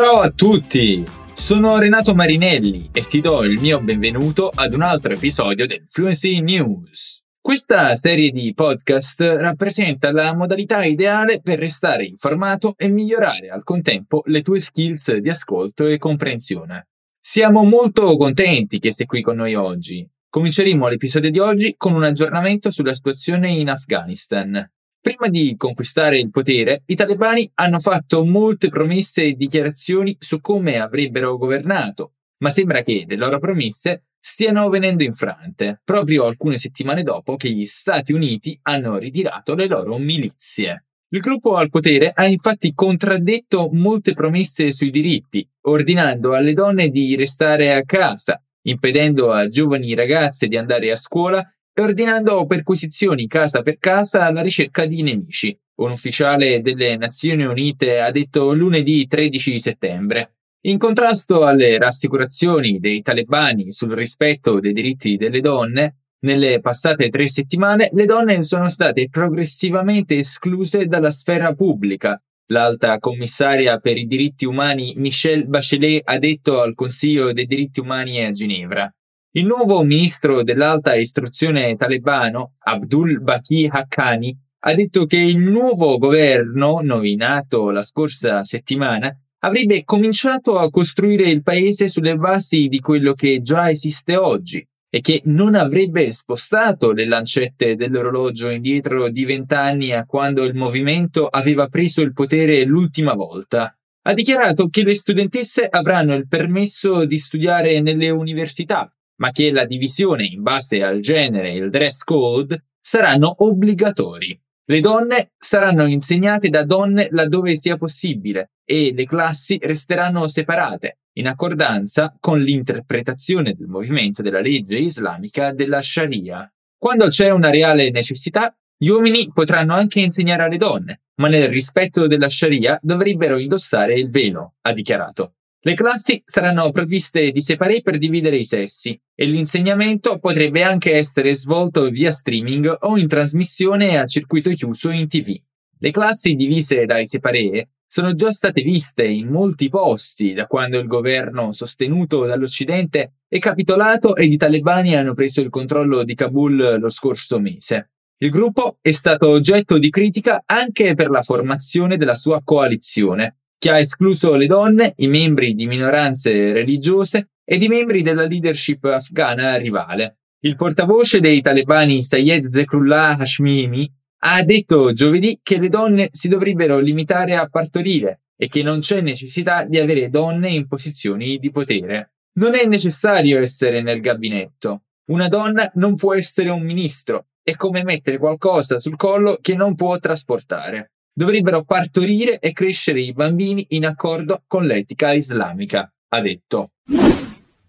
Ciao a tutti! Sono Renato Marinelli e ti do il mio benvenuto ad un altro episodio del Fluency News. Questa serie di podcast rappresenta la modalità ideale per restare informato e migliorare al contempo le tue skills di ascolto e comprensione. Siamo molto contenti che sei qui con noi oggi. Cominceremo l'episodio di oggi con un aggiornamento sulla situazione in Afghanistan. Prima di conquistare il potere, i talebani hanno fatto molte promesse e dichiarazioni su come avrebbero governato, ma sembra che le loro promesse stiano venendo infrante, proprio alcune settimane dopo che gli Stati Uniti hanno ritirato le loro milizie. Il gruppo al potere ha infatti contraddetto molte promesse sui diritti, ordinando alle donne di restare a casa, impedendo a giovani ragazze di andare a scuola e ordinando perquisizioni casa per casa alla ricerca di nemici. Un ufficiale delle Nazioni Unite ha detto lunedì 13 settembre. In contrasto alle rassicurazioni dei talebani sul rispetto dei diritti delle donne, nelle passate tre settimane le donne sono state progressivamente escluse dalla sfera pubblica. L'alta commissaria per i diritti umani Michelle Bachelet ha detto al Consiglio dei diritti umani a Ginevra. Il nuovo ministro dell'alta istruzione talebano, Abdul Baki Haqqani, ha detto che il nuovo governo, nominato la scorsa settimana, avrebbe cominciato a costruire il paese sulle basi di quello che già esiste oggi e che non avrebbe spostato le lancette dell'orologio indietro di vent'anni a quando il movimento aveva preso il potere l'ultima volta. Ha dichiarato che le studentesse avranno il permesso di studiare nelle università ma che la divisione in base al genere e il dress code saranno obbligatori. Le donne saranno insegnate da donne laddove sia possibile e le classi resteranno separate, in accordanza con l'interpretazione del movimento della legge islamica della Sharia. Quando c'è una reale necessità, gli uomini potranno anche insegnare alle donne, ma nel rispetto della Sharia dovrebbero indossare il velo, ha dichiarato. Le classi saranno provviste di separé per dividere i sessi e l'insegnamento potrebbe anche essere svolto via streaming o in trasmissione a circuito chiuso in tv. Le classi divise dai separé sono già state viste in molti posti da quando il governo sostenuto dall'Occidente è capitolato ed i talebani hanno preso il controllo di Kabul lo scorso mese. Il gruppo è stato oggetto di critica anche per la formazione della sua coalizione, che ha escluso le donne, i membri di minoranze religiose ed i membri della leadership afghana rivale. Il portavoce dei talebani Sayed Zekrullah Hashmimi ha detto giovedì che le donne si dovrebbero limitare a partorire e che non c'è necessità di avere donne in posizioni di potere. Non è necessario essere nel gabinetto. Una donna non può essere un ministro. È come mettere qualcosa sul collo che non può trasportare dovrebbero partorire e crescere i bambini in accordo con l'etica islamica, ha detto.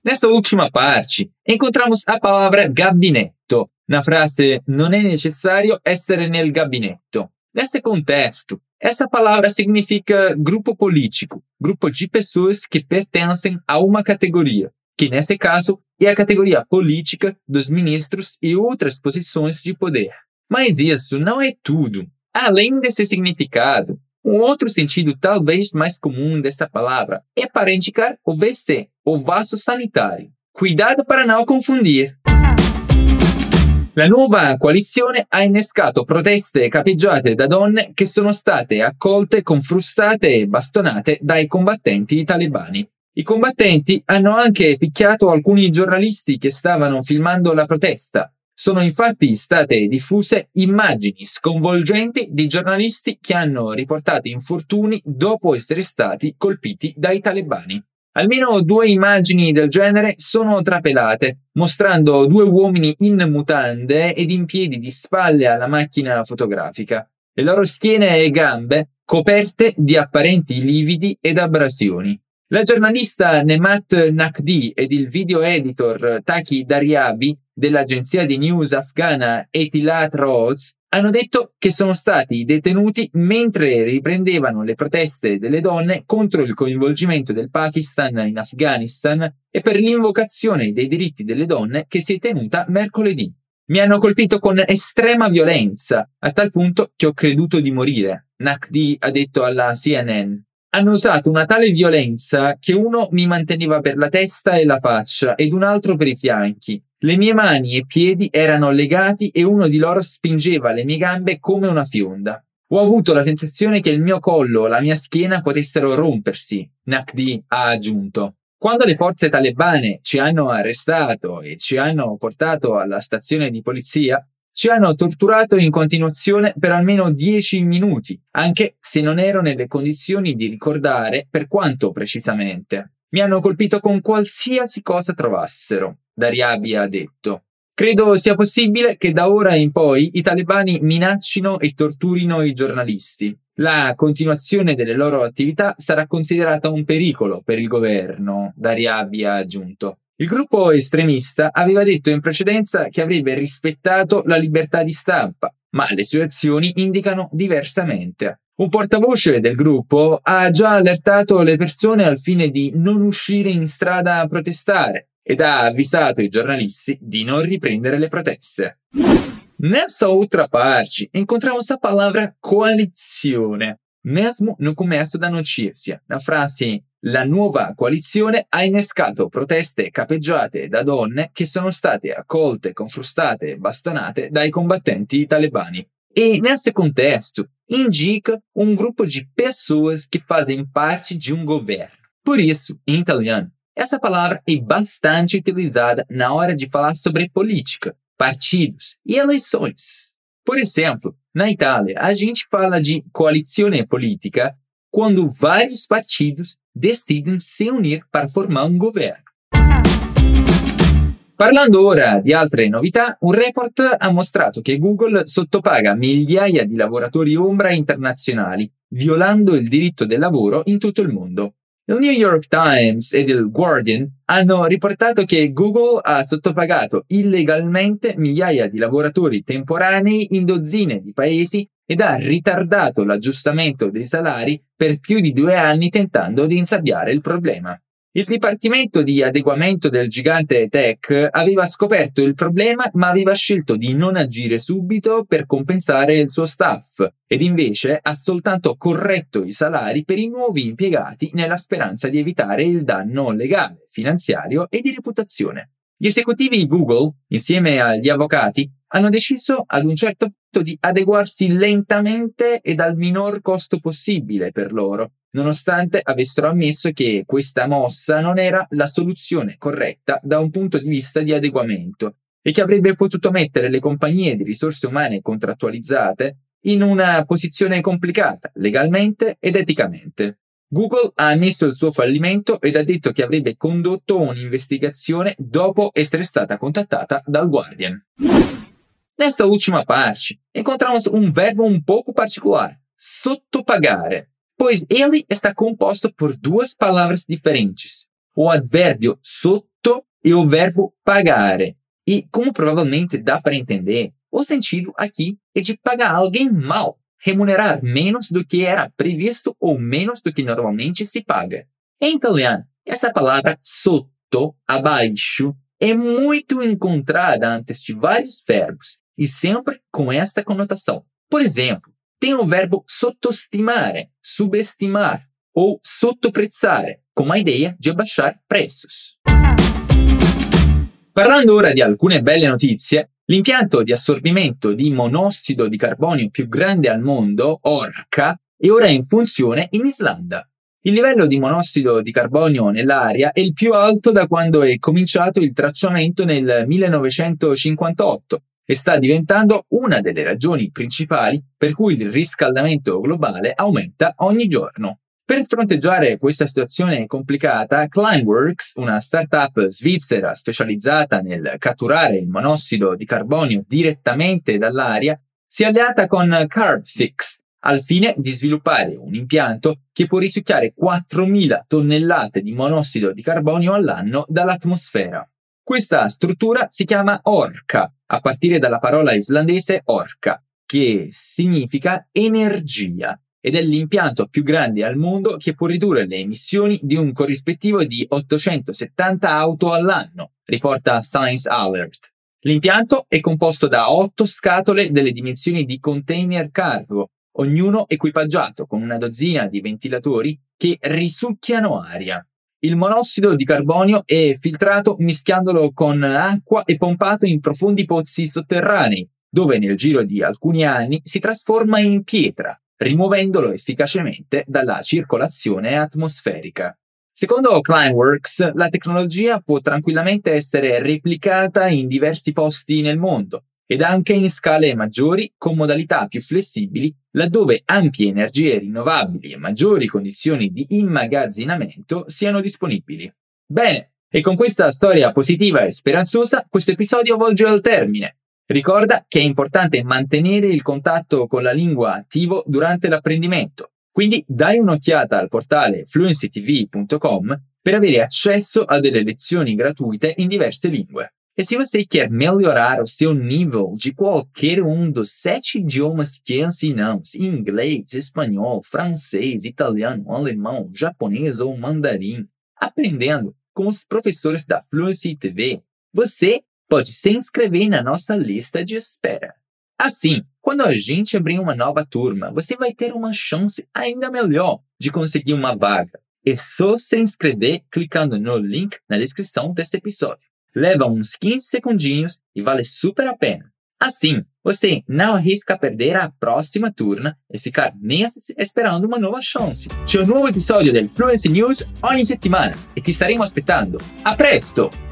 Nessa última parte, encontramos a palavra gabinetto, na frase non è necessario essere nel gabinetto. Nesse contexto, essa palavra significa grupo político, grupo de pessoas que pertencem a uma categoria, que nesse caso é a categoria política dos ministros e outras posições de poder. Mas isso não é tudo. Além desse significado, um outro sentido talvez mais comum dessa palavra é para indicar o WC, o vaso sanitário. Cuidado para não confundir. La nuova coalizione ha innescato proteste capeggiate da donne che sono state accolte con frustate e bastonate dai combattenti talebani. I combattenti hanno anche picchiato alcuni giornalisti che stavano filmando la protesta, sono infatti state diffuse immagini sconvolgenti di giornalisti che hanno riportato infortuni dopo essere stati colpiti dai talebani. Almeno due immagini del genere sono trapelate, mostrando due uomini in mutande ed in piedi di spalle alla macchina fotografica, le loro schiene e gambe coperte di apparenti lividi ed abrasioni. La giornalista Nemat Nakdi ed il video editor Taki Daryabi dell'agenzia di news afghana Etilat Roads hanno detto che sono stati detenuti mentre riprendevano le proteste delle donne contro il coinvolgimento del Pakistan in Afghanistan e per l'invocazione dei diritti delle donne che si è tenuta mercoledì. Mi hanno colpito con estrema violenza, a tal punto che ho creduto di morire, Nakdi ha detto alla CNN. hanno usato una tale violenza che uno mi manteneva per la testa e la faccia ed un altro per i fianchi. Le mie mani e piedi erano legati e uno di loro spingeva le mie gambe come una fionda. Ho avuto la sensazione che il mio collo o la mia schiena potessero rompersi, Nakdi ha aggiunto. Quando le forze talebane ci hanno arrestato e ci hanno portato alla stazione di polizia, ci hanno torturato in continuazione per almeno dieci minuti, anche se non ero nelle condizioni di ricordare per quanto precisamente. Mi hanno colpito con qualsiasi cosa trovassero, Dariabi ha detto. Credo sia possibile che da ora in poi i talebani minaccino e torturino i giornalisti. La continuazione delle loro attività sarà considerata un pericolo per il governo, Dariabi ha aggiunto. Il gruppo estremista aveva detto in precedenza che avrebbe rispettato la libertà di stampa, ma le sue azioni indicano diversamente. Un portavoce del gruppo ha già allertato le persone al fine di non uscire in strada a protestare ed ha avvisato i giornalisti di non riprendere le proteste. Nessa outra parte, encontramos a palavra coalizione, mesmo no começo da notícia, na frase la nuova coalizione ha innescato proteste capeggiate da donne che sono state accolte con frustate e bastonate dai combattenti talebani. E nesse contexto, indica um grupo de pessoas que fazem parte de um governo. Por isso, em italiano, essa palavra é bastante utilizada na hora de falar sobre política, partidos e eleições. Por exemplo, na Itália, a gente fala de coalizione politica quando vários partidos decidem se unir para formar un governo. Parlando ora di altre novità, un report ha mostrato che Google sottopaga migliaia di lavoratori ombra internazionali, violando il diritto del lavoro in tutto il mondo. Il New York Times ed il Guardian hanno riportato che Google ha sottopagato illegalmente migliaia di lavoratori temporanei in dozzine di paesi ed ha ritardato l'aggiustamento dei salari per più di due anni tentando di insabbiare il problema. Il Dipartimento di adeguamento del gigante tech aveva scoperto il problema ma aveva scelto di non agire subito per compensare il suo staff ed invece ha soltanto corretto i salari per i nuovi impiegati nella speranza di evitare il danno legale, finanziario e di reputazione. Gli esecutivi Google, insieme agli avvocati, hanno deciso ad un certo punto di adeguarsi lentamente ed al minor costo possibile per loro, nonostante avessero ammesso che questa mossa non era la soluzione corretta da un punto di vista di adeguamento e che avrebbe potuto mettere le compagnie di risorse umane contrattualizzate in una posizione complicata legalmente ed eticamente. Google ha ammesso il suo fallimento ed ha detto che avrebbe condotto un'investigazione dopo essere stata contattata dal Guardian. Nesta última parte, encontramos um verbo um pouco particular, sottopagare, pois ele está composto por duas palavras diferentes, o advérbio sotto e o verbo pagare. E, como provavelmente dá para entender, o sentido aqui é de pagar alguém mal, remunerar menos do que era previsto ou menos do que normalmente se paga. Em italiano, essa palavra sotto, abaixo, é muito encontrada antes de vários verbos e sempre com essa conotação. Por exemplo, tem o verbo sottostimare, subestimar, ou sottoprezzare, com a ideia de abaixar preços. Parlando ora di alcune belle notizie, l'impianto di assorbimento di monossido di carbonio più grande al mondo, Orca, è ora in funzione in Islanda. Il livello di monossido di carbonio nell'aria è il più alto da quando è cominciato il tracciamento nel 1958 e sta diventando una delle ragioni principali per cui il riscaldamento globale aumenta ogni giorno. Per fronteggiare questa situazione complicata, Climeworks, una startup svizzera specializzata nel catturare il monossido di carbonio direttamente dall'aria, si è alleata con Carbfix al fine di sviluppare un impianto che può risucchiare 4.000 tonnellate di monossido di carbonio all'anno dall'atmosfera. Questa struttura si chiama Orca, a partire dalla parola islandese Orca, che significa energia ed è l'impianto più grande al mondo che può ridurre le emissioni di un corrispettivo di 870 auto all'anno, riporta Science Alert. L'impianto è composto da otto scatole delle dimensioni di container cargo, ognuno equipaggiato con una dozzina di ventilatori che risucchiano aria. Il monossido di carbonio è filtrato mischiandolo con acqua e pompato in profondi pozzi sotterranei, dove nel giro di alcuni anni si trasforma in pietra, rimuovendolo efficacemente dalla circolazione atmosferica. Secondo Climeworks, la tecnologia può tranquillamente essere replicata in diversi posti nel mondo ed anche in scale maggiori con modalità più flessibili laddove ampie energie rinnovabili e maggiori condizioni di immagazzinamento siano disponibili. Bene, e con questa storia positiva e speranzosa questo episodio volge al termine. Ricorda che è importante mantenere il contatto con la lingua attivo durante l'apprendimento, quindi dai un'occhiata al portale fluencytv.com per avere accesso a delle lezioni gratuite in diverse lingue. E se você quer melhorar o seu nível de qualquer um dos sete idiomas que ensinamos, inglês, espanhol, francês, italiano, alemão, japonês ou mandarim, aprendendo com os professores da Fluency TV, você pode se inscrever na nossa lista de espera. Assim, quando a gente abrir uma nova turma, você vai ter uma chance ainda melhor de conseguir uma vaga. É só se inscrever clicando no link na descrição desse episódio. Leva uns 15 segundinhos e vale super a pena. Assim, você não arrisca perder a próxima turma e ficar meses esperando uma nova chance. C'è un nuovo episodio del Fluency News ogni settimana e ti staremo aspettando. A presto!